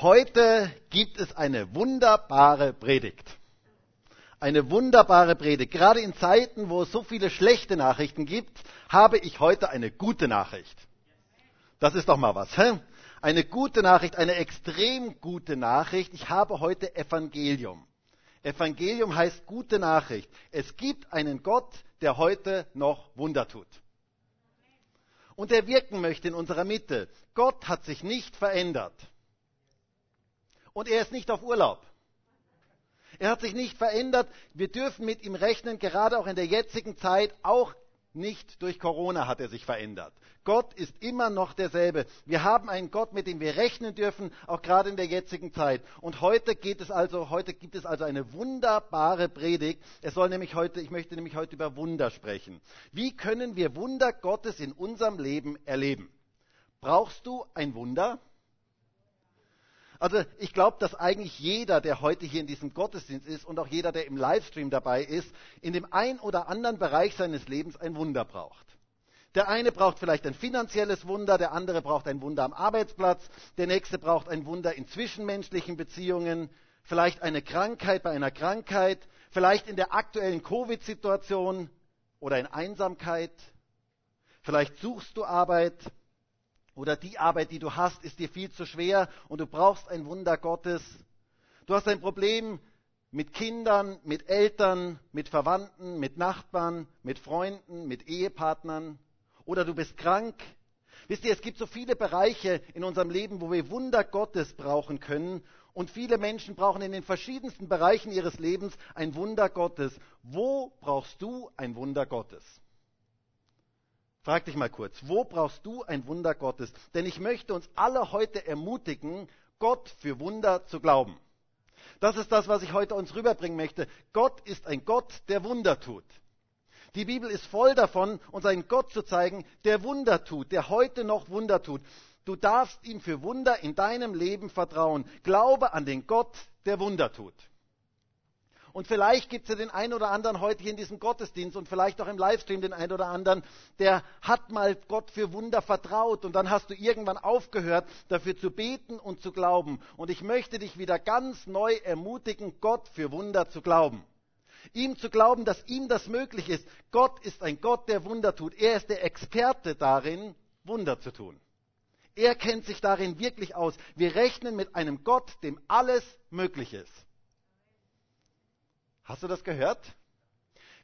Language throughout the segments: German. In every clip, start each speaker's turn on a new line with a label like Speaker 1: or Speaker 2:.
Speaker 1: Heute gibt es eine wunderbare Predigt. Eine wunderbare Predigt. Gerade in Zeiten, wo es so viele schlechte Nachrichten gibt, habe ich heute eine gute Nachricht. Das ist doch mal was. Hä? Eine gute Nachricht, eine extrem gute Nachricht. Ich habe heute Evangelium. Evangelium heißt gute Nachricht. Es gibt einen Gott, der heute noch Wunder tut. Und der wirken möchte in unserer Mitte. Gott hat sich nicht verändert. Und er ist nicht auf Urlaub. Er hat sich nicht verändert. Wir dürfen mit ihm rechnen, gerade auch in der jetzigen Zeit, auch nicht durch Corona hat er sich verändert. Gott ist immer noch derselbe. Wir haben einen Gott, mit dem wir rechnen dürfen, auch gerade in der jetzigen Zeit. Und heute geht es also, heute gibt es also eine wunderbare Predigt. Es soll nämlich heute, ich möchte nämlich heute über Wunder sprechen. Wie können wir Wunder Gottes in unserem Leben erleben? Brauchst du ein Wunder? Also ich glaube, dass eigentlich jeder, der heute hier in diesem Gottesdienst ist und auch jeder, der im Livestream dabei ist, in dem einen oder anderen Bereich seines Lebens ein Wunder braucht. Der eine braucht vielleicht ein finanzielles Wunder, der andere braucht ein Wunder am Arbeitsplatz, der nächste braucht ein Wunder in zwischenmenschlichen Beziehungen, vielleicht eine Krankheit bei einer Krankheit, vielleicht in der aktuellen Covid-Situation oder in Einsamkeit. Vielleicht suchst du Arbeit, oder die Arbeit, die du hast, ist dir viel zu schwer und du brauchst ein Wunder Gottes. Du hast ein Problem mit Kindern, mit Eltern, mit Verwandten, mit Nachbarn, mit Freunden, mit Ehepartnern oder du bist krank. Wisst ihr, es gibt so viele Bereiche in unserem Leben, wo wir Wunder Gottes brauchen können und viele Menschen brauchen in den verschiedensten Bereichen ihres Lebens ein Wunder Gottes. Wo brauchst du ein Wunder Gottes? Frag dich mal kurz, wo brauchst du ein Wunder Gottes? Denn ich möchte uns alle heute ermutigen, Gott für Wunder zu glauben. Das ist das, was ich heute uns rüberbringen möchte. Gott ist ein Gott, der Wunder tut. Die Bibel ist voll davon, uns einen Gott zu zeigen, der Wunder tut, der heute noch Wunder tut. Du darfst ihm für Wunder in deinem Leben vertrauen. Glaube an den Gott, der Wunder tut. Und vielleicht gibt es ja den einen oder anderen heute hier in diesem Gottesdienst und vielleicht auch im Livestream den einen oder anderen, der hat mal Gott für Wunder vertraut und dann hast du irgendwann aufgehört, dafür zu beten und zu glauben. Und ich möchte dich wieder ganz neu ermutigen, Gott für Wunder zu glauben. Ihm zu glauben, dass ihm das möglich ist. Gott ist ein Gott, der Wunder tut. Er ist der Experte darin, Wunder zu tun. Er kennt sich darin wirklich aus. Wir rechnen mit einem Gott, dem alles möglich ist. Hast du das gehört?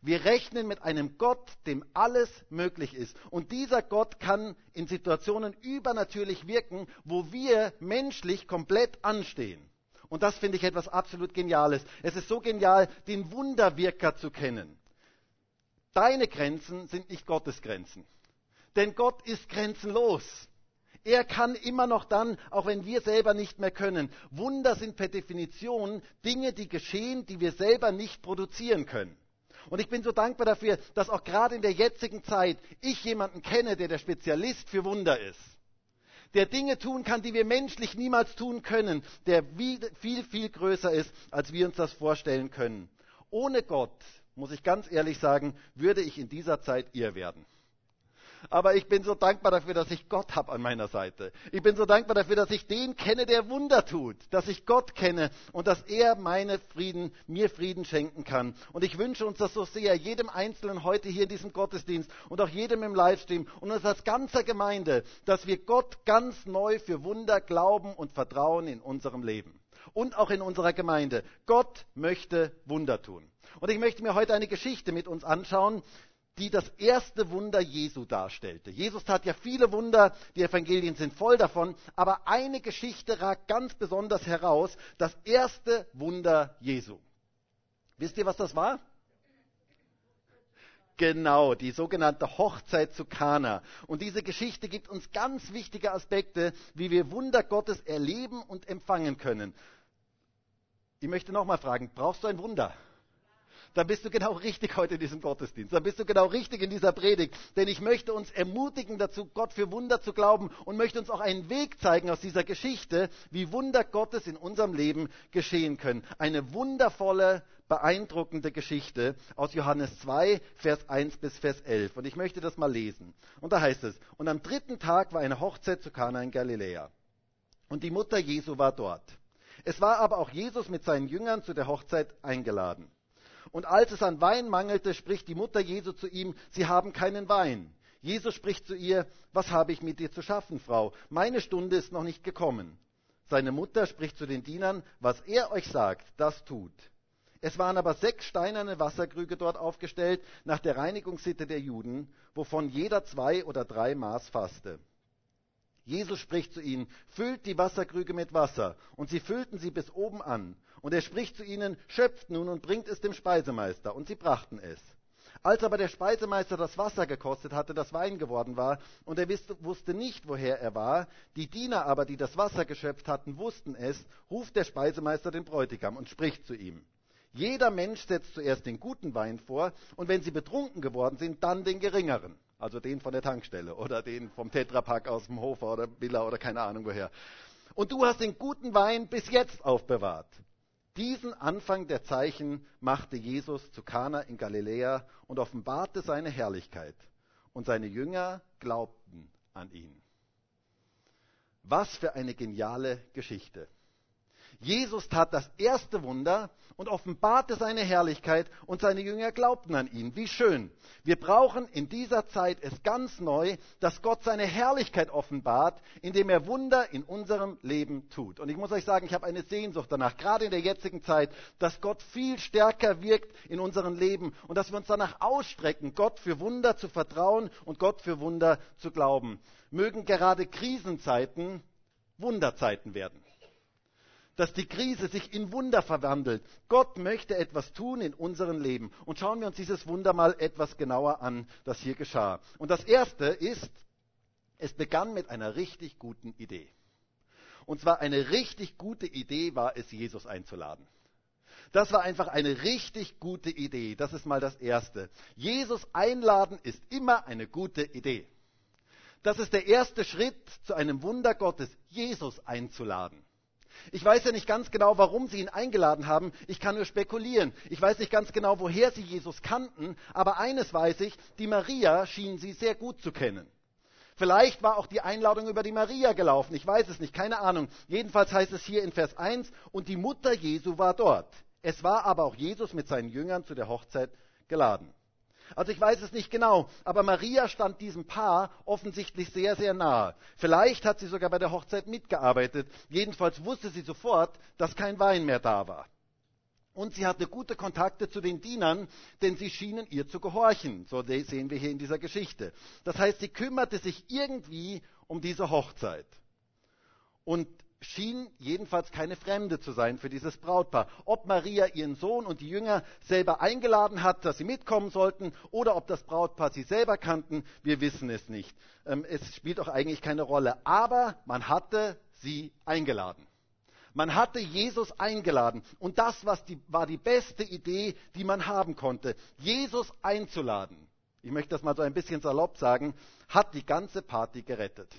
Speaker 1: Wir rechnen mit einem Gott, dem alles möglich ist. Und dieser Gott kann in Situationen übernatürlich wirken, wo wir menschlich komplett anstehen. Und das finde ich etwas absolut Geniales. Es ist so genial, den Wunderwirker zu kennen. Deine Grenzen sind nicht Gottes Grenzen. Denn Gott ist grenzenlos. Er kann immer noch dann, auch wenn wir selber nicht mehr können. Wunder sind per Definition Dinge, die geschehen, die wir selber nicht produzieren können. Und ich bin so dankbar dafür, dass auch gerade in der jetzigen Zeit ich jemanden kenne, der der Spezialist für Wunder ist. Der Dinge tun kann, die wir menschlich niemals tun können, der viel, viel größer ist, als wir uns das vorstellen können. Ohne Gott, muss ich ganz ehrlich sagen, würde ich in dieser Zeit ihr werden. Aber ich bin so dankbar dafür, dass ich Gott habe an meiner Seite. Ich bin so dankbar dafür, dass ich den kenne, der Wunder tut, dass ich Gott kenne und dass er meine Frieden, mir Frieden schenken kann. Und ich wünsche uns das so sehr, jedem Einzelnen heute hier in diesem Gottesdienst und auch jedem im Livestream und uns als ganzer Gemeinde, dass wir Gott ganz neu für Wunder glauben und vertrauen in unserem Leben und auch in unserer Gemeinde. Gott möchte Wunder tun. Und ich möchte mir heute eine Geschichte mit uns anschauen, die das erste Wunder Jesu darstellte. Jesus tat ja viele Wunder, die Evangelien sind voll davon, aber eine Geschichte ragt ganz besonders heraus, das erste Wunder Jesu. Wisst ihr, was das war? Genau, die sogenannte Hochzeit zu Kana. Und diese Geschichte gibt uns ganz wichtige Aspekte, wie wir Wunder Gottes erleben und empfangen können. Ich möchte nochmal fragen, brauchst du ein Wunder? Dann bist du genau richtig heute in diesem Gottesdienst. Dann bist du genau richtig in dieser Predigt. Denn ich möchte uns ermutigen dazu, Gott für Wunder zu glauben und möchte uns auch einen Weg zeigen aus dieser Geschichte, wie Wunder Gottes in unserem Leben geschehen können. Eine wundervolle, beeindruckende Geschichte aus Johannes 2, Vers 1 bis Vers 11. Und ich möchte das mal lesen. Und da heißt es, und am dritten Tag war eine Hochzeit zu Kana in Galiläa. Und die Mutter Jesu war dort. Es war aber auch Jesus mit seinen Jüngern zu der Hochzeit eingeladen. Und als es an Wein mangelte, spricht die Mutter Jesu zu ihm, sie haben keinen Wein. Jesus spricht zu ihr, was habe ich mit dir zu schaffen, Frau? Meine Stunde ist noch nicht gekommen. Seine Mutter spricht zu den Dienern, was er euch sagt, das tut. Es waren aber sechs steinerne Wasserkrüge dort aufgestellt, nach der Reinigungssitte der Juden, wovon jeder zwei oder drei Maß fasste. Jesus spricht zu ihnen, füllt die Wasserkrüge mit Wasser. Und sie füllten sie bis oben an. Und er spricht zu ihnen, schöpft nun und bringt es dem Speisemeister. Und sie brachten es. Als aber der Speisemeister das Wasser gekostet hatte, das Wein geworden war, und er wusste nicht, woher er war, die Diener aber, die das Wasser geschöpft hatten, wussten es, ruft der Speisemeister den Bräutigam und spricht zu ihm. Jeder Mensch setzt zuerst den guten Wein vor, und wenn sie betrunken geworden sind, dann den geringeren. Also den von der Tankstelle oder den vom Tetrapack aus dem Hofer oder Villa oder keine Ahnung woher. Und du hast den guten Wein bis jetzt aufbewahrt. Diesen Anfang der Zeichen machte Jesus zu Kana in Galiläa und offenbarte seine Herrlichkeit. Und seine Jünger glaubten an ihn. Was für eine geniale Geschichte. Jesus tat das erste Wunder und offenbarte seine Herrlichkeit und seine Jünger glaubten an ihn. Wie schön. Wir brauchen in dieser Zeit es ganz neu, dass Gott seine Herrlichkeit offenbart, indem er Wunder in unserem Leben tut. Und ich muss euch sagen, ich habe eine Sehnsucht danach, gerade in der jetzigen Zeit, dass Gott viel stärker wirkt in unserem Leben und dass wir uns danach ausstrecken, Gott für Wunder zu vertrauen und Gott für Wunder zu glauben. Mögen gerade Krisenzeiten Wunderzeiten werden dass die Krise sich in Wunder verwandelt. Gott möchte etwas tun in unserem Leben. Und schauen wir uns dieses Wunder mal etwas genauer an, das hier geschah. Und das erste ist, es begann mit einer richtig guten Idee. Und zwar eine richtig gute Idee war es, Jesus einzuladen. Das war einfach eine richtig gute Idee. Das ist mal das Erste. Jesus einladen ist immer eine gute Idee. Das ist der erste Schritt zu einem Wunder Gottes, Jesus einzuladen. Ich weiß ja nicht ganz genau, warum sie ihn eingeladen haben. Ich kann nur spekulieren. Ich weiß nicht ganz genau, woher sie Jesus kannten. Aber eines weiß ich, die Maria schien sie sehr gut zu kennen. Vielleicht war auch die Einladung über die Maria gelaufen. Ich weiß es nicht, keine Ahnung. Jedenfalls heißt es hier in Vers 1, und die Mutter Jesu war dort. Es war aber auch Jesus mit seinen Jüngern zu der Hochzeit geladen. Also ich weiß es nicht genau, aber Maria stand diesem Paar offensichtlich sehr, sehr nahe. Vielleicht hat sie sogar bei der Hochzeit mitgearbeitet. Jedenfalls wusste sie sofort, dass kein Wein mehr da war. Und sie hatte gute Kontakte zu den Dienern, denn sie schienen ihr zu gehorchen. So sehen wir hier in dieser Geschichte. Das heißt, sie kümmerte sich irgendwie um diese Hochzeit. Und schien jedenfalls keine Fremde zu sein für dieses Brautpaar. Ob Maria ihren Sohn und die Jünger selber eingeladen hat, dass sie mitkommen sollten, oder ob das Brautpaar sie selber kannten, wir wissen es nicht. Ähm, es spielt auch eigentlich keine Rolle. Aber man hatte sie eingeladen. Man hatte Jesus eingeladen. Und das die, war die beste Idee, die man haben konnte. Jesus einzuladen. Ich möchte das mal so ein bisschen salopp sagen, hat die ganze Party gerettet.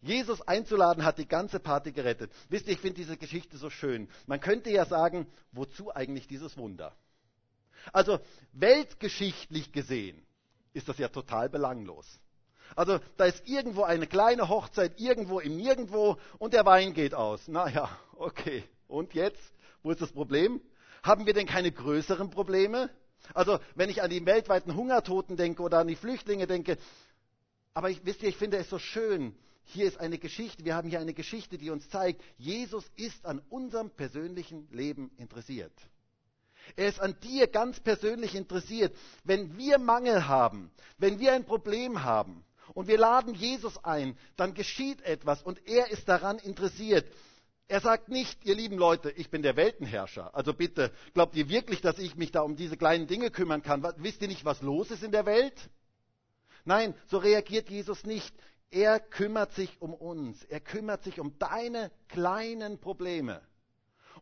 Speaker 1: Jesus einzuladen hat die ganze Party gerettet. Wisst ihr, ich finde diese Geschichte so schön. Man könnte ja sagen, wozu eigentlich dieses Wunder? Also weltgeschichtlich gesehen ist das ja total belanglos. Also da ist irgendwo eine kleine Hochzeit, irgendwo im Nirgendwo und der Wein geht aus. Naja, okay. Und jetzt? Wo ist das Problem? Haben wir denn keine größeren Probleme? Also wenn ich an die weltweiten Hungertoten denke oder an die Flüchtlinge denke, aber ich, wisst ihr, ich finde es so schön, hier ist eine Geschichte, wir haben hier eine Geschichte, die uns zeigt, Jesus ist an unserem persönlichen Leben interessiert. Er ist an dir ganz persönlich interessiert. Wenn wir Mangel haben, wenn wir ein Problem haben und wir laden Jesus ein, dann geschieht etwas und er ist daran interessiert. Er sagt nicht, ihr lieben Leute, ich bin der Weltenherrscher. Also bitte, glaubt ihr wirklich, dass ich mich da um diese kleinen Dinge kümmern kann? Wisst ihr nicht, was los ist in der Welt? Nein, so reagiert Jesus nicht. Er kümmert sich um uns. Er kümmert sich um deine kleinen Probleme.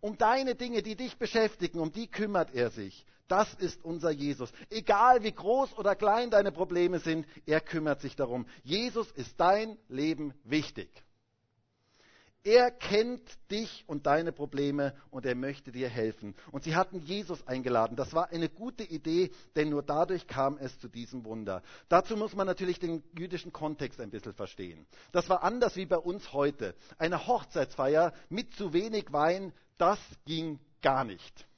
Speaker 1: Um deine Dinge, die dich beschäftigen, um die kümmert er sich. Das ist unser Jesus. Egal wie groß oder klein deine Probleme sind, er kümmert sich darum. Jesus ist dein Leben wichtig. Er kennt dich und deine Probleme und er möchte dir helfen. Und sie hatten Jesus eingeladen. Das war eine gute Idee, denn nur dadurch kam es zu diesem Wunder. Dazu muss man natürlich den jüdischen Kontext ein bisschen verstehen. Das war anders wie bei uns heute. Eine Hochzeitsfeier mit zu wenig Wein, das ging gar nicht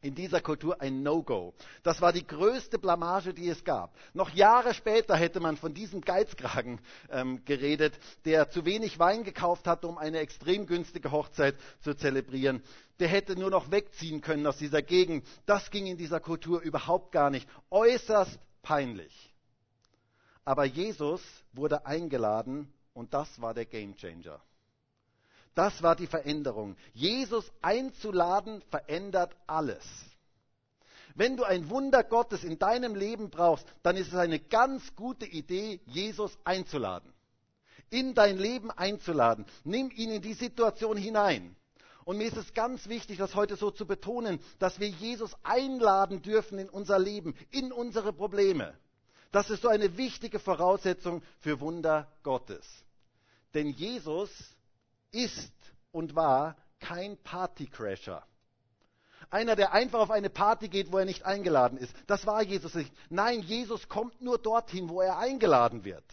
Speaker 1: in dieser Kultur ein No-Go. Das war die größte Blamage, die es gab. Noch Jahre später hätte man von diesem Geizkragen ähm, geredet, der zu wenig Wein gekauft hatte, um eine extrem günstige Hochzeit zu zelebrieren. Der hätte nur noch wegziehen können aus dieser Gegend. Das ging in dieser Kultur überhaupt gar nicht. Äußerst peinlich. Aber Jesus wurde eingeladen und das war der Gamechanger. Das war die Veränderung. Jesus einzuladen verändert alles. Wenn du ein Wunder Gottes in deinem Leben brauchst, dann ist es eine ganz gute Idee, Jesus einzuladen. In dein Leben einzuladen. Nimm ihn in die Situation hinein. Und mir ist es ganz wichtig, das heute so zu betonen, dass wir Jesus einladen dürfen in unser Leben, in unsere Probleme. Das ist so eine wichtige Voraussetzung für Wunder Gottes. Denn Jesus ist und war kein Partycrasher. Einer, der einfach auf eine Party geht, wo er nicht eingeladen ist. Das war Jesus nicht. Nein, Jesus kommt nur dorthin, wo er eingeladen wird.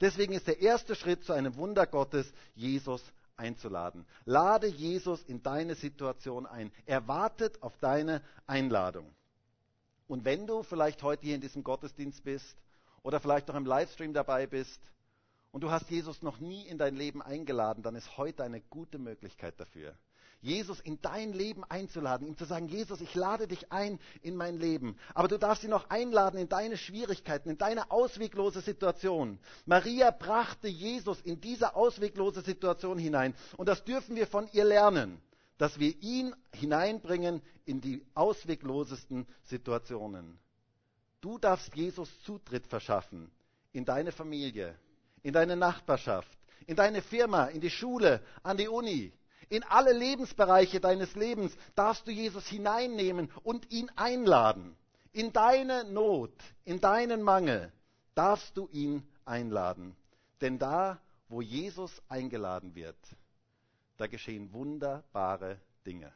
Speaker 1: Deswegen ist der erste Schritt zu einem Wunder Gottes, Jesus einzuladen. Lade Jesus in deine Situation ein. Er wartet auf deine Einladung. Und wenn du vielleicht heute hier in diesem Gottesdienst bist oder vielleicht auch im Livestream dabei bist und du hast Jesus noch nie in dein Leben eingeladen, dann ist heute eine gute Möglichkeit dafür. Jesus in dein Leben einzuladen, ihm zu sagen, Jesus, ich lade dich ein in mein Leben. Aber du darfst ihn noch einladen in deine Schwierigkeiten, in deine ausweglose Situation. Maria brachte Jesus in diese ausweglose Situation hinein. Und das dürfen wir von ihr lernen, dass wir ihn hineinbringen in die ausweglosesten Situationen. Du darfst Jesus Zutritt verschaffen in deine Familie, in deine Nachbarschaft, in deine Firma, in die Schule, an die Uni, in alle Lebensbereiche deines Lebens darfst du Jesus hineinnehmen und ihn einladen. In deine Not, in deinen Mangel darfst du ihn einladen. Denn da, wo Jesus eingeladen wird, da geschehen wunderbare Dinge.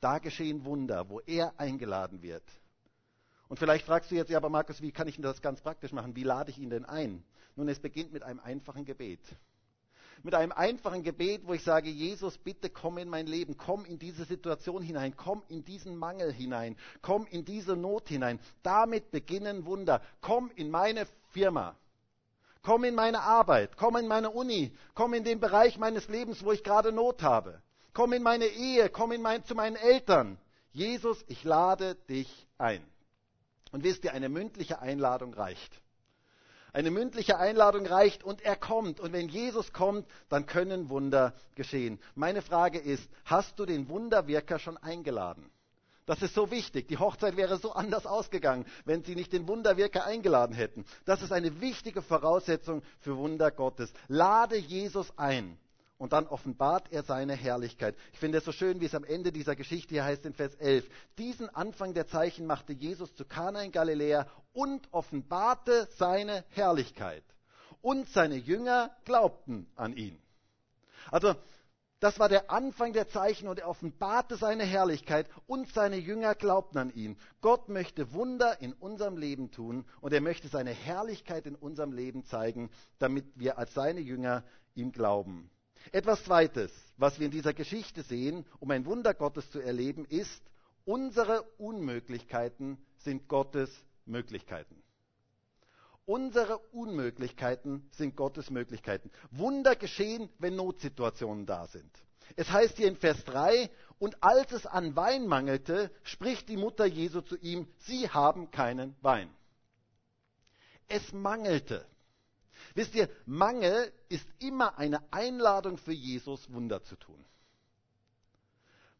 Speaker 1: Da geschehen Wunder, wo er eingeladen wird. Und vielleicht fragst du jetzt, ja, aber Markus, wie kann ich denn das ganz praktisch machen? Wie lade ich ihn denn ein? Nun, es beginnt mit einem einfachen Gebet. Mit einem einfachen Gebet, wo ich sage, Jesus, bitte komm in mein Leben, komm in diese Situation hinein, komm in diesen Mangel hinein, komm in diese Not hinein. Damit beginnen Wunder. Komm in meine Firma. Komm in meine Arbeit, komm in meine Uni, komm in den Bereich meines Lebens, wo ich gerade Not habe. Komm in meine Ehe, komm in mein, zu meinen Eltern. Jesus, ich lade dich ein. Und wisst ihr, eine mündliche Einladung reicht. Eine mündliche Einladung reicht und er kommt. Und wenn Jesus kommt, dann können Wunder geschehen. Meine Frage ist, hast du den Wunderwirker schon eingeladen? Das ist so wichtig. Die Hochzeit wäre so anders ausgegangen, wenn sie nicht den Wunderwirker eingeladen hätten. Das ist eine wichtige Voraussetzung für Wunder Gottes. Lade Jesus ein und dann offenbart er seine Herrlichkeit. Ich finde es so schön, wie es am Ende dieser Geschichte hier heißt in Vers 11. Diesen Anfang der Zeichen machte Jesus zu Kana in Galiläa und offenbarte seine Herrlichkeit. Und seine Jünger glaubten an ihn. Also, das war der Anfang der Zeichen und er offenbarte seine Herrlichkeit und seine Jünger glaubten an ihn. Gott möchte Wunder in unserem Leben tun und er möchte seine Herrlichkeit in unserem Leben zeigen, damit wir als seine Jünger ihm glauben. Etwas Zweites, was wir in dieser Geschichte sehen, um ein Wunder Gottes zu erleben, ist, unsere Unmöglichkeiten sind Gottes Möglichkeiten. Unsere Unmöglichkeiten sind Gottes Möglichkeiten. Wunder geschehen, wenn Notsituationen da sind. Es heißt hier in Vers 3, und als es an Wein mangelte, spricht die Mutter Jesu zu ihm, sie haben keinen Wein. Es mangelte. Wisst ihr, Mangel ist immer eine Einladung für Jesus, Wunder zu tun.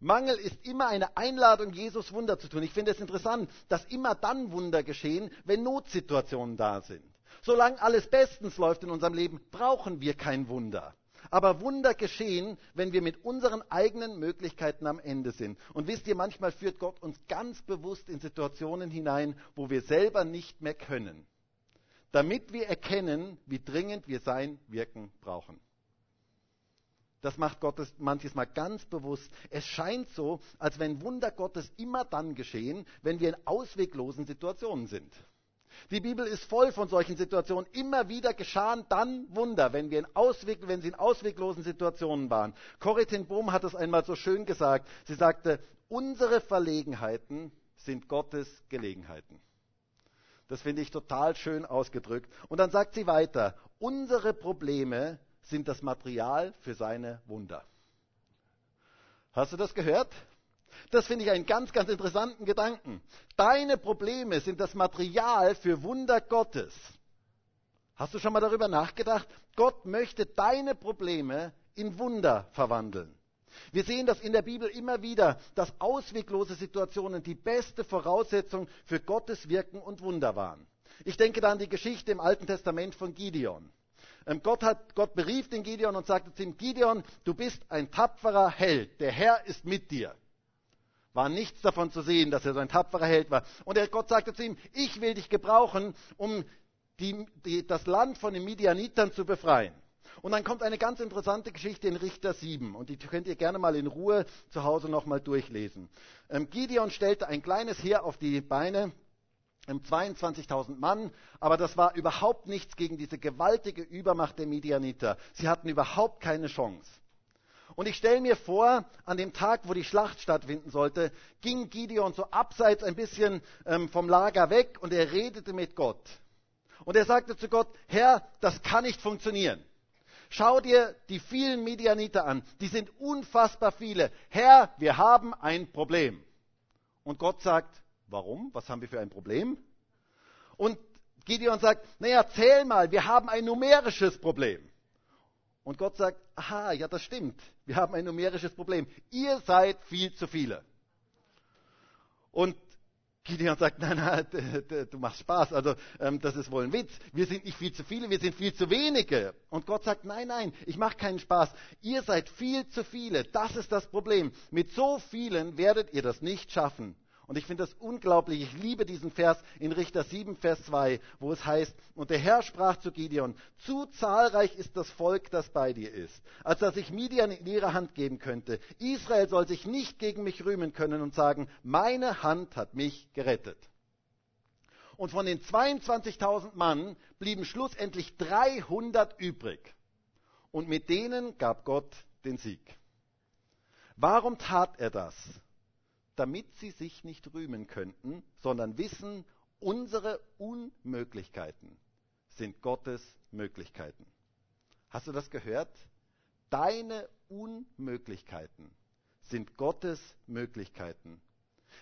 Speaker 1: Mangel ist immer eine Einladung, Jesus Wunder zu tun. Ich finde es interessant, dass immer dann Wunder geschehen, wenn Notsituationen da sind. Solange alles bestens läuft in unserem Leben, brauchen wir kein Wunder. Aber Wunder geschehen, wenn wir mit unseren eigenen Möglichkeiten am Ende sind. Und wisst ihr, manchmal führt Gott uns ganz bewusst in Situationen hinein, wo wir selber nicht mehr können damit wir erkennen, wie dringend wir sein Wirken brauchen. Das macht Gott manches Mal ganz bewusst. Es scheint so, als wenn Wunder Gottes immer dann geschehen, wenn wir in ausweglosen Situationen sind. Die Bibel ist voll von solchen Situationen. Immer wieder geschahen dann Wunder, wenn, wir in Ausweg, wenn sie in ausweglosen Situationen waren. Corrie ten Bohm hat es einmal so schön gesagt. Sie sagte, unsere Verlegenheiten sind Gottes Gelegenheiten. Das finde ich total schön ausgedrückt. Und dann sagt sie weiter, unsere Probleme sind das Material für seine Wunder. Hast du das gehört? Das finde ich einen ganz, ganz interessanten Gedanken. Deine Probleme sind das Material für Wunder Gottes. Hast du schon mal darüber nachgedacht? Gott möchte deine Probleme in Wunder verwandeln. Wir sehen das in der Bibel immer wieder, dass ausweglose Situationen die beste Voraussetzung für Gottes Wirken und Wunder waren. Ich denke da an die Geschichte im Alten Testament von Gideon. Ähm, Gott, hat, Gott berief den Gideon und sagte zu ihm, Gideon, du bist ein tapferer Held, der Herr ist mit dir. War nichts davon zu sehen, dass er so ein tapferer Held war. Und Gott sagte zu ihm, ich will dich gebrauchen, um die, die, das Land von den Midianitern zu befreien. Und dann kommt eine ganz interessante Geschichte in Richter 7 und die könnt ihr gerne mal in Ruhe zu Hause nochmal durchlesen. Ähm, Gideon stellte ein kleines Heer auf die Beine, 22.000 ähm, Mann, aber das war überhaupt nichts gegen diese gewaltige Übermacht der Midianiter. Sie hatten überhaupt keine Chance. Und ich stelle mir vor, an dem Tag, wo die Schlacht stattfinden sollte, ging Gideon so abseits ein bisschen ähm, vom Lager weg und er redete mit Gott. Und er sagte zu Gott, Herr, das kann nicht funktionieren. Schau dir die vielen Midianiter an. Die sind unfassbar viele. Herr, wir haben ein Problem. Und Gott sagt, warum? Was haben wir für ein Problem? Und Gideon sagt, naja, zähl mal, wir haben ein numerisches Problem. Und Gott sagt, aha, ja, das stimmt. Wir haben ein numerisches Problem. Ihr seid viel zu viele. Und Gideon sagt, nein, nein, du machst Spaß, also ähm, das ist wohl ein Witz. Wir sind nicht viel zu viele, wir sind viel zu wenige. Und Gott sagt, nein, nein, ich mache keinen Spaß. Ihr seid viel zu viele, das ist das Problem. Mit so vielen werdet ihr das nicht schaffen. Und ich finde das unglaublich. Ich liebe diesen Vers in Richter 7, Vers 2, wo es heißt, und der Herr sprach zu Gideon, zu zahlreich ist das Volk, das bei dir ist, als dass ich Midian in ihre Hand geben könnte. Israel soll sich nicht gegen mich rühmen können und sagen, meine Hand hat mich gerettet. Und von den 22.000 Mann blieben schlussendlich 300 übrig. Und mit denen gab Gott den Sieg. Warum tat er das? Damit sie sich nicht rühmen könnten, sondern wissen, unsere Unmöglichkeiten sind Gottes Möglichkeiten. Hast du das gehört? Deine Unmöglichkeiten sind Gottes Möglichkeiten.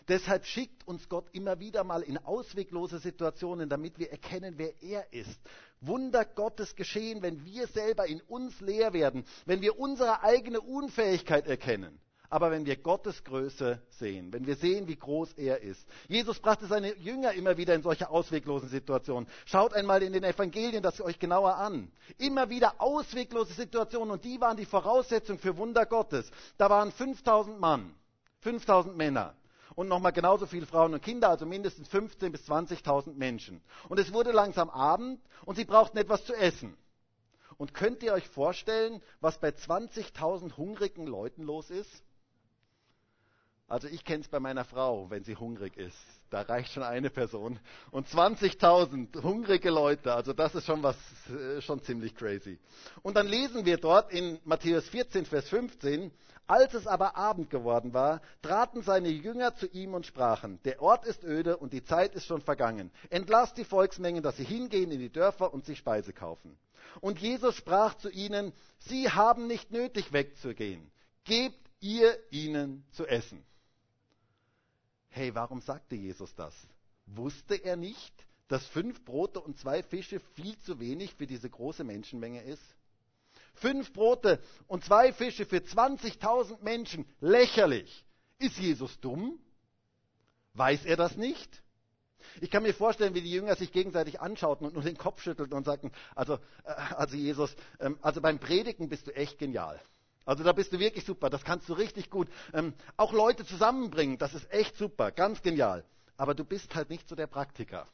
Speaker 1: Deshalb schickt uns Gott immer wieder mal in ausweglose Situationen, damit wir erkennen, wer er ist. Wunder Gottes geschehen, wenn wir selber in uns leer werden, wenn wir unsere eigene Unfähigkeit erkennen aber wenn wir Gottes Größe sehen, wenn wir sehen, wie groß er ist. Jesus brachte seine Jünger immer wieder in solche ausweglosen Situationen. Schaut einmal in den Evangelien das euch genauer an. Immer wieder ausweglose Situationen und die waren die Voraussetzung für Wunder Gottes. Da waren 5000 Mann, 5000 Männer und nochmal genauso viele Frauen und Kinder, also mindestens 15.000 bis 20.000 Menschen. Und es wurde langsam Abend und sie brauchten etwas zu essen. Und könnt ihr euch vorstellen, was bei 20.000 hungrigen Leuten los ist? Also ich kenne es bei meiner Frau, wenn sie hungrig ist. Da reicht schon eine Person. Und 20.000 hungrige Leute, also das ist schon was, äh, schon ziemlich crazy. Und dann lesen wir dort in Matthäus 14, Vers 15, als es aber Abend geworden war, traten seine Jünger zu ihm und sprachen, der Ort ist öde und die Zeit ist schon vergangen. Entlasst die Volksmengen, dass sie hingehen in die Dörfer und sich Speise kaufen. Und Jesus sprach zu ihnen, sie haben nicht nötig wegzugehen. Gebt ihr ihnen zu essen. Hey, warum sagte Jesus das? Wusste er nicht, dass fünf Brote und zwei Fische viel zu wenig für diese große Menschenmenge ist? Fünf Brote und zwei Fische für 20.000 Menschen, lächerlich. Ist Jesus dumm? Weiß er das nicht? Ich kann mir vorstellen, wie die Jünger sich gegenseitig anschauten und nur den Kopf schüttelten und sagten, also, äh, also Jesus, ähm, also beim Predigen bist du echt genial. Also da bist du wirklich super, das kannst du richtig gut. Ähm, auch Leute zusammenbringen, das ist echt super, ganz genial. Aber du bist halt nicht so der Praktiker.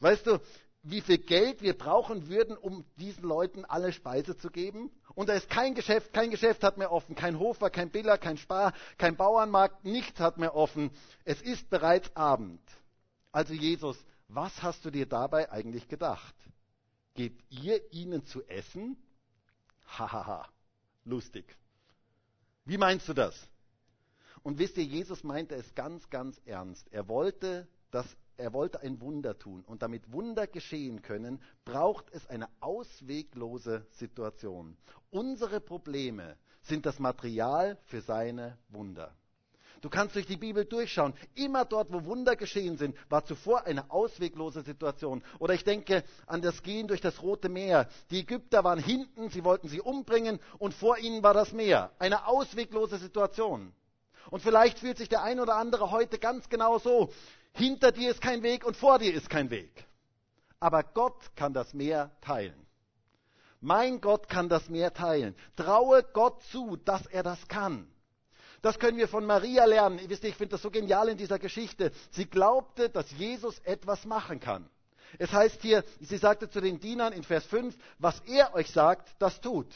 Speaker 1: Weißt du, wie viel Geld wir brauchen würden, um diesen Leuten alle Speise zu geben? Und da ist kein Geschäft, kein Geschäft hat mehr offen, kein Hofer, kein Biller, kein Spar, kein Bauernmarkt, nichts hat mehr offen. Es ist bereits Abend. Also Jesus, was hast du dir dabei eigentlich gedacht? Gebt ihr ihnen zu essen? Hahaha, lustig. Wie meinst du das? Und wisst ihr, Jesus meinte es ganz, ganz ernst. Er wollte, dass er wollte ein Wunder tun. Und damit Wunder geschehen können, braucht es eine ausweglose Situation. Unsere Probleme sind das Material für seine Wunder. Du kannst durch die Bibel durchschauen. Immer dort, wo Wunder geschehen sind, war zuvor eine ausweglose Situation. Oder ich denke an das Gehen durch das Rote Meer. Die Ägypter waren hinten, sie wollten sie umbringen und vor ihnen war das Meer. Eine ausweglose Situation. Und vielleicht fühlt sich der ein oder andere heute ganz genau so. Hinter dir ist kein Weg und vor dir ist kein Weg. Aber Gott kann das Meer teilen. Mein Gott kann das Meer teilen. Traue Gott zu, dass er das kann. Das können wir von Maria lernen. Ihr wisst, ich finde das so genial in dieser Geschichte. Sie glaubte, dass Jesus etwas machen kann. Es heißt hier, sie sagte zu den Dienern in Vers 5, was er euch sagt, das tut.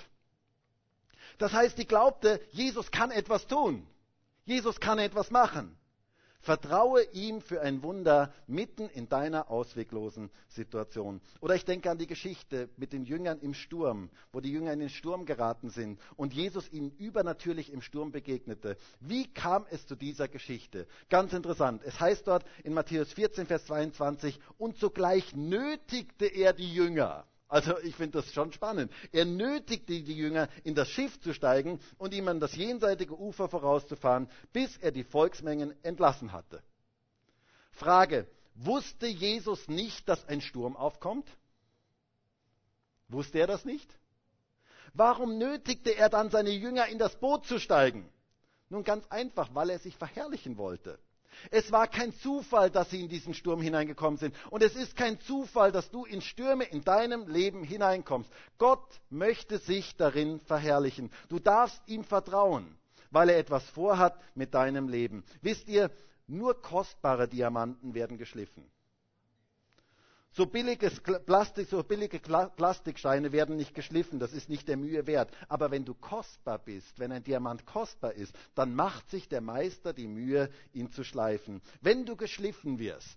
Speaker 1: Das heißt, sie glaubte, Jesus kann etwas tun. Jesus kann etwas machen. Vertraue ihm für ein Wunder mitten in deiner ausweglosen Situation. Oder ich denke an die Geschichte mit den Jüngern im Sturm, wo die Jünger in den Sturm geraten sind und Jesus ihnen übernatürlich im Sturm begegnete. Wie kam es zu dieser Geschichte? Ganz interessant. Es heißt dort in Matthäus 14, Vers 22, und sogleich nötigte er die Jünger. Also ich finde das schon spannend. Er nötigte die Jünger, in das Schiff zu steigen und ihm an das jenseitige Ufer vorauszufahren, bis er die Volksmengen entlassen hatte. Frage, wusste Jesus nicht, dass ein Sturm aufkommt? Wusste er das nicht? Warum nötigte er dann seine Jünger, in das Boot zu steigen? Nun ganz einfach, weil er sich verherrlichen wollte. Es war kein Zufall, dass sie in diesen Sturm hineingekommen sind. Und es ist kein Zufall, dass du in Stürme in deinem Leben hineinkommst. Gott möchte sich darin verherrlichen. Du darfst ihm vertrauen, weil er etwas vorhat mit deinem Leben. Wisst ihr, nur kostbare Diamanten werden geschliffen. So, billiges Plastik, so billige Plastiksteine werden nicht geschliffen, das ist nicht der Mühe wert. Aber wenn du kostbar bist, wenn ein Diamant kostbar ist, dann macht sich der Meister die Mühe, ihn zu schleifen. Wenn du geschliffen wirst,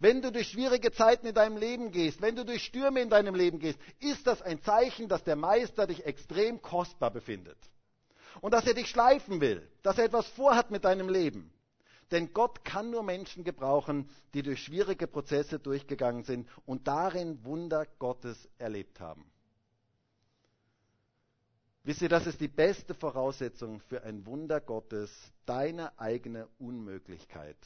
Speaker 1: wenn du durch schwierige Zeiten in deinem Leben gehst, wenn du durch Stürme in deinem Leben gehst, ist das ein Zeichen, dass der Meister dich extrem kostbar befindet. Und dass er dich schleifen will, dass er etwas vorhat mit deinem Leben. Denn Gott kann nur Menschen gebrauchen, die durch schwierige Prozesse durchgegangen sind und darin Wunder Gottes erlebt haben. Wisst ihr, das ist die beste Voraussetzung für ein Wunder Gottes, deine eigene Unmöglichkeit.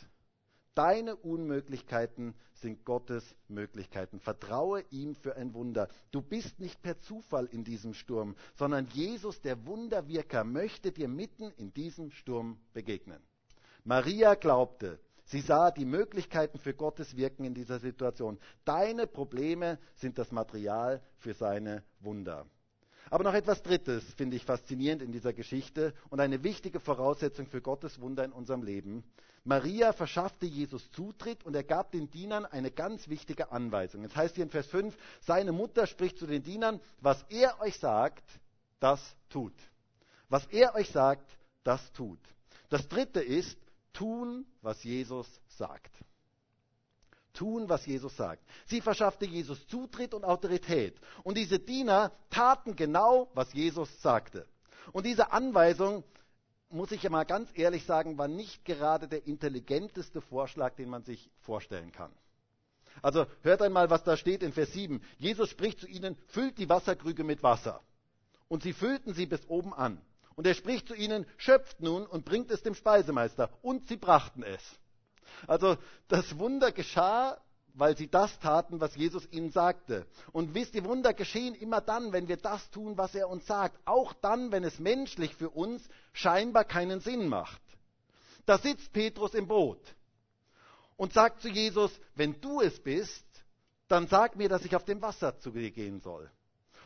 Speaker 1: Deine Unmöglichkeiten sind Gottes Möglichkeiten. Vertraue ihm für ein Wunder. Du bist nicht per Zufall in diesem Sturm, sondern Jesus, der Wunderwirker, möchte dir mitten in diesem Sturm begegnen. Maria glaubte, sie sah die Möglichkeiten für Gottes Wirken in dieser Situation. Deine Probleme sind das Material für seine Wunder. Aber noch etwas Drittes finde ich faszinierend in dieser Geschichte und eine wichtige Voraussetzung für Gottes Wunder in unserem Leben. Maria verschaffte Jesus Zutritt und er gab den Dienern eine ganz wichtige Anweisung. Es heißt hier in Vers 5, seine Mutter spricht zu den Dienern, was er euch sagt, das tut. Was er euch sagt, das tut. Das Dritte ist, tun, was Jesus sagt. Tun, was Jesus sagt. Sie verschaffte Jesus Zutritt und Autorität. Und diese Diener taten genau, was Jesus sagte. Und diese Anweisung, muss ich ja mal ganz ehrlich sagen, war nicht gerade der intelligenteste Vorschlag, den man sich vorstellen kann. Also hört einmal, was da steht in Vers 7. Jesus spricht zu ihnen, füllt die Wasserkrüge mit Wasser. Und sie füllten sie bis oben an. Und er spricht zu ihnen, schöpft nun und bringt es dem Speisemeister. Und sie brachten es. Also das Wunder geschah, weil sie das taten, was Jesus ihnen sagte. Und wisst ihr, Wunder geschehen immer dann, wenn wir das tun, was er uns sagt. Auch dann, wenn es menschlich für uns scheinbar keinen Sinn macht. Da sitzt Petrus im Boot und sagt zu Jesus, wenn du es bist, dann sag mir, dass ich auf dem Wasser zu dir gehen soll.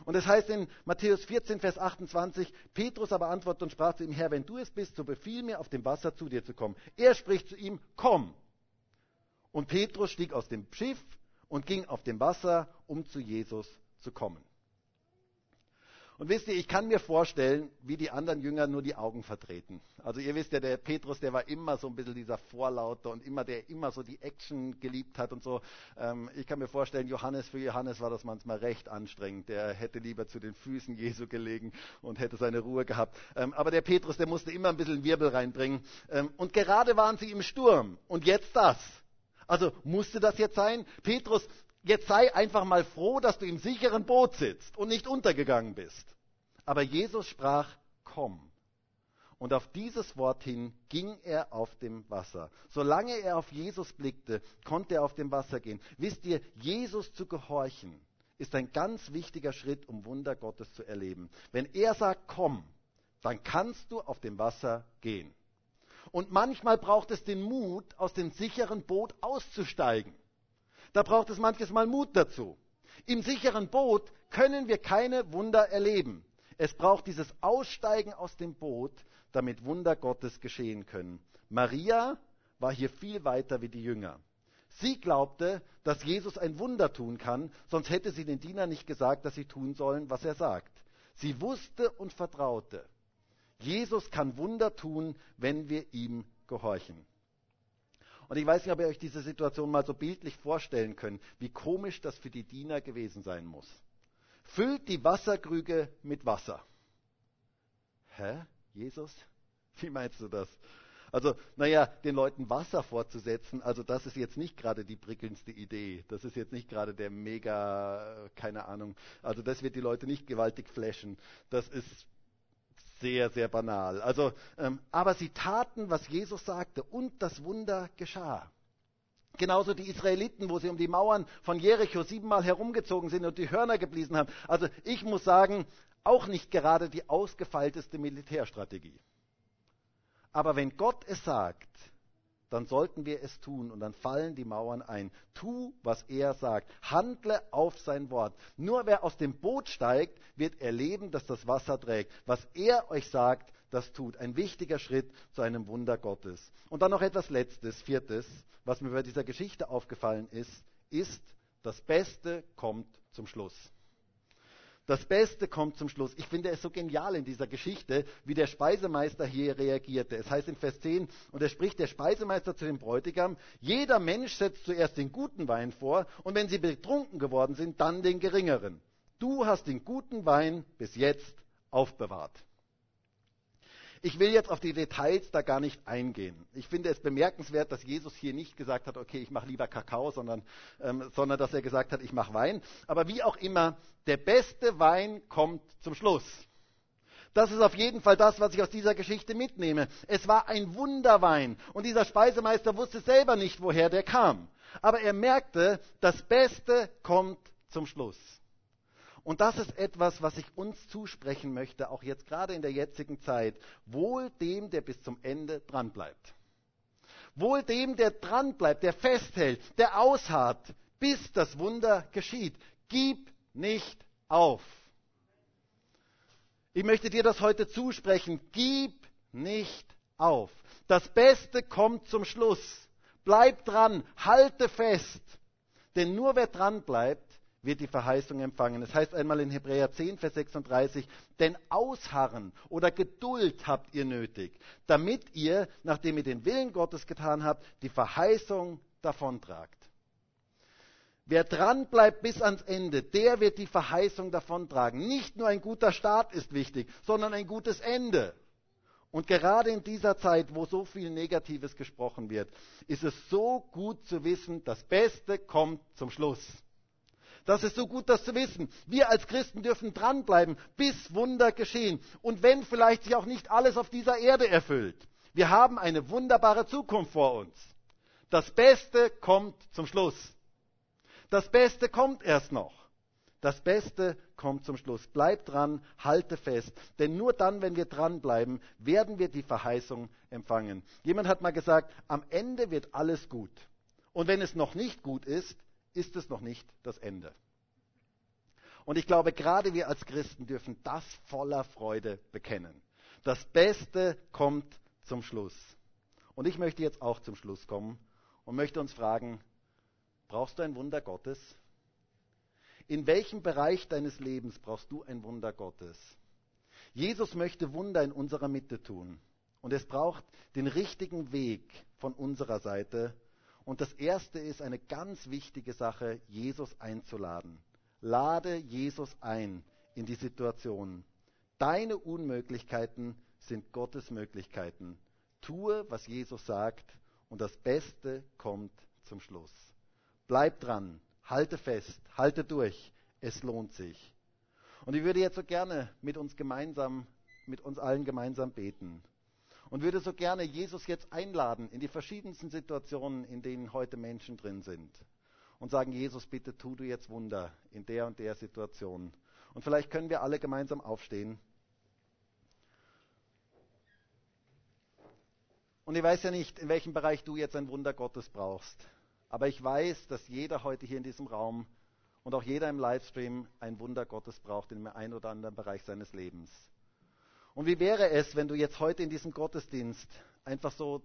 Speaker 1: Und es heißt in Matthäus 14, Vers 28, Petrus aber antwortet und sprach zu ihm, Herr, wenn du es bist, so befiehl mir, auf dem Wasser zu dir zu kommen. Er spricht zu ihm, komm. Und Petrus stieg aus dem Schiff und ging auf dem Wasser, um zu Jesus zu kommen. Und wisst ihr, ich kann mir vorstellen, wie die anderen Jünger nur die Augen vertreten. Also ihr wisst ja, der Petrus, der war immer so ein bisschen dieser Vorlauter und immer, der immer so die Action geliebt hat und so. Ähm, ich kann mir vorstellen, Johannes, für Johannes war das manchmal recht anstrengend. Der hätte lieber zu den Füßen Jesu gelegen und hätte seine Ruhe gehabt. Ähm, aber der Petrus, der musste immer ein bisschen Wirbel reinbringen. Ähm, und gerade waren sie im Sturm. Und jetzt das. Also musste das jetzt sein? Petrus, jetzt sei einfach mal froh, dass du im sicheren Boot sitzt und nicht untergegangen bist. Aber Jesus sprach, komm. Und auf dieses Wort hin ging er auf dem Wasser. Solange er auf Jesus blickte, konnte er auf dem Wasser gehen. Wisst ihr, Jesus zu gehorchen ist ein ganz wichtiger Schritt, um Wunder Gottes zu erleben. Wenn er sagt, komm, dann kannst du auf dem Wasser gehen. Und manchmal braucht es den Mut, aus dem sicheren Boot auszusteigen. Da braucht es manches Mal Mut dazu. Im sicheren Boot können wir keine Wunder erleben. Es braucht dieses Aussteigen aus dem Boot, damit Wunder Gottes geschehen können. Maria war hier viel weiter wie die Jünger. Sie glaubte, dass Jesus ein Wunder tun kann, sonst hätte sie den Dienern nicht gesagt, dass sie tun sollen, was er sagt. Sie wusste und vertraute. Jesus kann Wunder tun, wenn wir ihm gehorchen. Und ich weiß nicht, ob ihr euch diese Situation mal so bildlich vorstellen könnt, wie komisch das für die Diener gewesen sein muss. Füllt die Wasserkrüge mit Wasser. Hä? Jesus? Wie meinst du das? Also, naja, den Leuten Wasser vorzusetzen, also das ist jetzt nicht gerade die prickelndste Idee. Das ist jetzt nicht gerade der mega, keine Ahnung. Also das wird die Leute nicht gewaltig flashen. Das ist sehr, sehr banal. Also, ähm, aber sie taten, was Jesus sagte, und das Wunder geschah. Genauso die Israeliten, wo sie um die Mauern von Jericho siebenmal herumgezogen sind und die Hörner gebliesen haben. Also ich muss sagen, auch nicht gerade die ausgefeilteste Militärstrategie. Aber wenn Gott es sagt, dann sollten wir es tun und dann fallen die Mauern ein. Tu, was er sagt. Handle auf sein Wort. Nur wer aus dem Boot steigt, wird erleben, dass das Wasser trägt. Was er euch sagt, das tut. Ein wichtiger Schritt zu einem Wunder Gottes. Und dann noch etwas Letztes, Viertes, was mir bei dieser Geschichte aufgefallen ist, ist, das Beste kommt zum Schluss. Das Beste kommt zum Schluss. Ich finde es so genial in dieser Geschichte, wie der Speisemeister hier reagierte. Es heißt in Vers 10, und er spricht der Speisemeister zu dem Bräutigam, jeder Mensch setzt zuerst den guten Wein vor, und wenn sie betrunken geworden sind, dann den geringeren. Du hast den guten Wein bis jetzt aufbewahrt. Ich will jetzt auf die Details da gar nicht eingehen. Ich finde es bemerkenswert, dass Jesus hier nicht gesagt hat, okay, ich mache lieber Kakao, sondern, ähm, sondern dass er gesagt hat, ich mache Wein. Aber wie auch immer, der beste Wein kommt zum Schluss. Das ist auf jeden Fall das, was ich aus dieser Geschichte mitnehme. Es war ein Wunderwein und dieser Speisemeister wusste selber nicht, woher der kam. Aber er merkte, das Beste kommt zum Schluss. Und das ist etwas, was ich uns zusprechen möchte, auch jetzt gerade in der jetzigen Zeit. Wohl dem, der bis zum Ende dranbleibt. Wohl dem, der dranbleibt, der festhält, der ausharrt, bis das Wunder geschieht. Gib nicht auf. Ich möchte dir das heute zusprechen. Gib nicht auf. Das Beste kommt zum Schluss. Bleib dran, halte fest. Denn nur wer dran bleibt, wird die Verheißung empfangen. Es das heißt einmal in Hebräer 10, Vers 36, denn Ausharren oder Geduld habt ihr nötig, damit ihr, nachdem ihr den Willen Gottes getan habt, die Verheißung davontragt. Wer dran bleibt bis ans Ende, der wird die Verheißung davontragen. Nicht nur ein guter Start ist wichtig, sondern ein gutes Ende. Und gerade in dieser Zeit, wo so viel Negatives gesprochen wird, ist es so gut zu wissen, das Beste kommt zum Schluss. Das ist so gut, das zu wissen. Wir als Christen dürfen dranbleiben, bis Wunder geschehen. Und wenn vielleicht sich auch nicht alles auf dieser Erde erfüllt. Wir haben eine wunderbare Zukunft vor uns. Das Beste kommt zum Schluss. Das Beste kommt erst noch. Das Beste kommt zum Schluss. Bleib dran, halte fest. Denn nur dann, wenn wir dranbleiben, werden wir die Verheißung empfangen. Jemand hat mal gesagt, am Ende wird alles gut. Und wenn es noch nicht gut ist, ist es noch nicht das Ende. Und ich glaube, gerade wir als Christen dürfen das voller Freude bekennen. Das Beste kommt zum Schluss. Und ich möchte jetzt auch zum Schluss kommen und möchte uns fragen, Brauchst du ein Wunder Gottes? In welchem Bereich deines Lebens brauchst du ein Wunder Gottes? Jesus möchte Wunder in unserer Mitte tun. Und es braucht den richtigen Weg von unserer Seite. Und das Erste ist eine ganz wichtige Sache, Jesus einzuladen. Lade Jesus ein in die Situation. Deine Unmöglichkeiten sind Gottes Möglichkeiten. Tue, was Jesus sagt, und das Beste kommt zum Schluss. Bleib dran, halte fest, halte durch, es lohnt sich. Und ich würde jetzt so gerne mit uns gemeinsam, mit uns allen gemeinsam beten. Und würde so gerne Jesus jetzt einladen in die verschiedensten Situationen, in denen heute Menschen drin sind. Und sagen, Jesus, bitte tu du jetzt Wunder in der und der Situation. Und vielleicht können wir alle gemeinsam aufstehen. Und ich weiß ja nicht, in welchem Bereich du jetzt ein Wunder Gottes brauchst. Aber ich weiß, dass jeder heute hier in diesem Raum und auch jeder im Livestream ein Wunder Gottes braucht in dem einen oder anderen Bereich seines Lebens. Und wie wäre es, wenn du jetzt heute in diesem Gottesdienst einfach so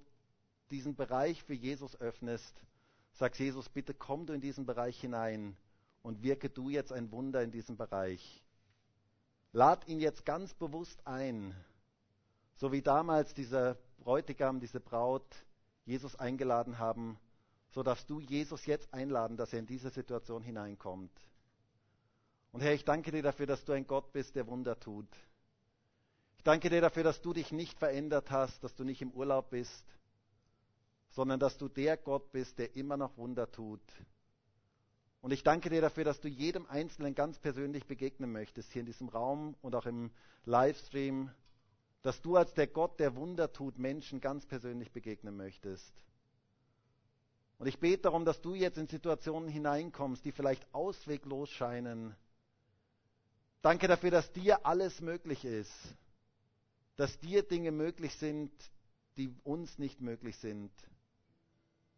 Speaker 1: diesen Bereich für Jesus öffnest, sagst Jesus, bitte komm du in diesen Bereich hinein und wirke du jetzt ein Wunder in diesem Bereich. Lad ihn jetzt ganz bewusst ein, so wie damals dieser Bräutigam, diese Braut Jesus eingeladen haben, so darfst du Jesus jetzt einladen, dass er in diese Situation hineinkommt. Und Herr, ich danke dir dafür, dass du ein Gott bist, der Wunder tut. Ich danke dir dafür, dass du dich nicht verändert hast, dass du nicht im Urlaub bist, sondern dass du der Gott bist, der immer noch Wunder tut. Und ich danke dir dafür, dass du jedem Einzelnen ganz persönlich begegnen möchtest, hier in diesem Raum und auch im Livestream, dass du als der Gott, der Wunder tut, Menschen ganz persönlich begegnen möchtest. Und ich bete darum, dass du jetzt in Situationen hineinkommst, die vielleicht ausweglos scheinen. Danke dafür, dass dir alles möglich ist, dass dir Dinge möglich sind, die uns nicht möglich sind.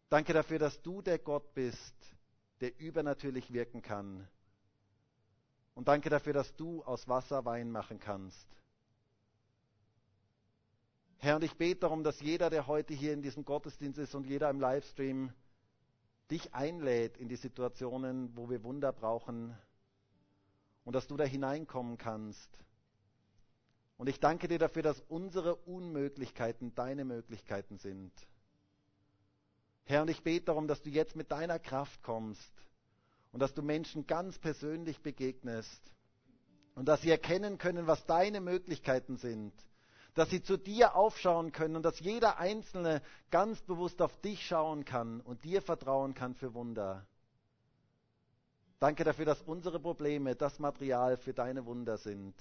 Speaker 1: Danke dafür, dass du der Gott bist, der übernatürlich wirken kann. Und danke dafür, dass du aus Wasser Wein machen kannst. Herr, und ich bete darum, dass jeder, der heute hier in diesem Gottesdienst ist und jeder im Livestream, dich einlädt in die Situationen, wo wir Wunder brauchen und dass du da hineinkommen kannst. Und ich danke dir dafür, dass unsere Unmöglichkeiten deine Möglichkeiten sind. Herr, und ich bete darum, dass du jetzt mit deiner Kraft kommst und dass du Menschen ganz persönlich begegnest und dass sie erkennen können, was deine Möglichkeiten sind dass sie zu dir aufschauen können und dass jeder Einzelne ganz bewusst auf dich schauen kann und dir vertrauen kann für Wunder. Danke dafür, dass unsere Probleme das Material für deine Wunder sind,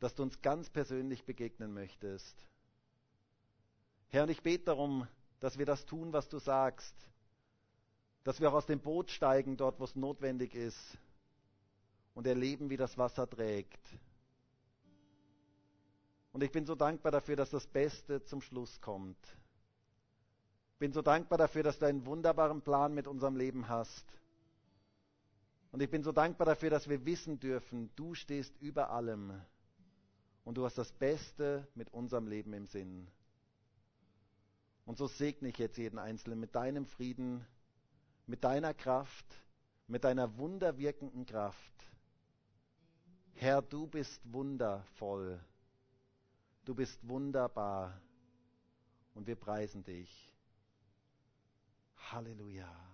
Speaker 1: dass du uns ganz persönlich begegnen möchtest. Herr, und ich bete darum, dass wir das tun, was du sagst, dass wir auch aus dem Boot steigen, dort, wo es notwendig ist, und erleben, wie das Wasser trägt und ich bin so dankbar dafür, dass das Beste zum Schluss kommt. Ich bin so dankbar dafür, dass du einen wunderbaren Plan mit unserem Leben hast. Und ich bin so dankbar dafür, dass wir wissen dürfen, du stehst über allem und du hast das Beste mit unserem Leben im Sinn. Und so segne ich jetzt jeden Einzelnen mit deinem Frieden, mit deiner Kraft, mit deiner wunderwirkenden Kraft. Herr, du bist wundervoll. Du bist wunderbar und wir preisen dich. Halleluja.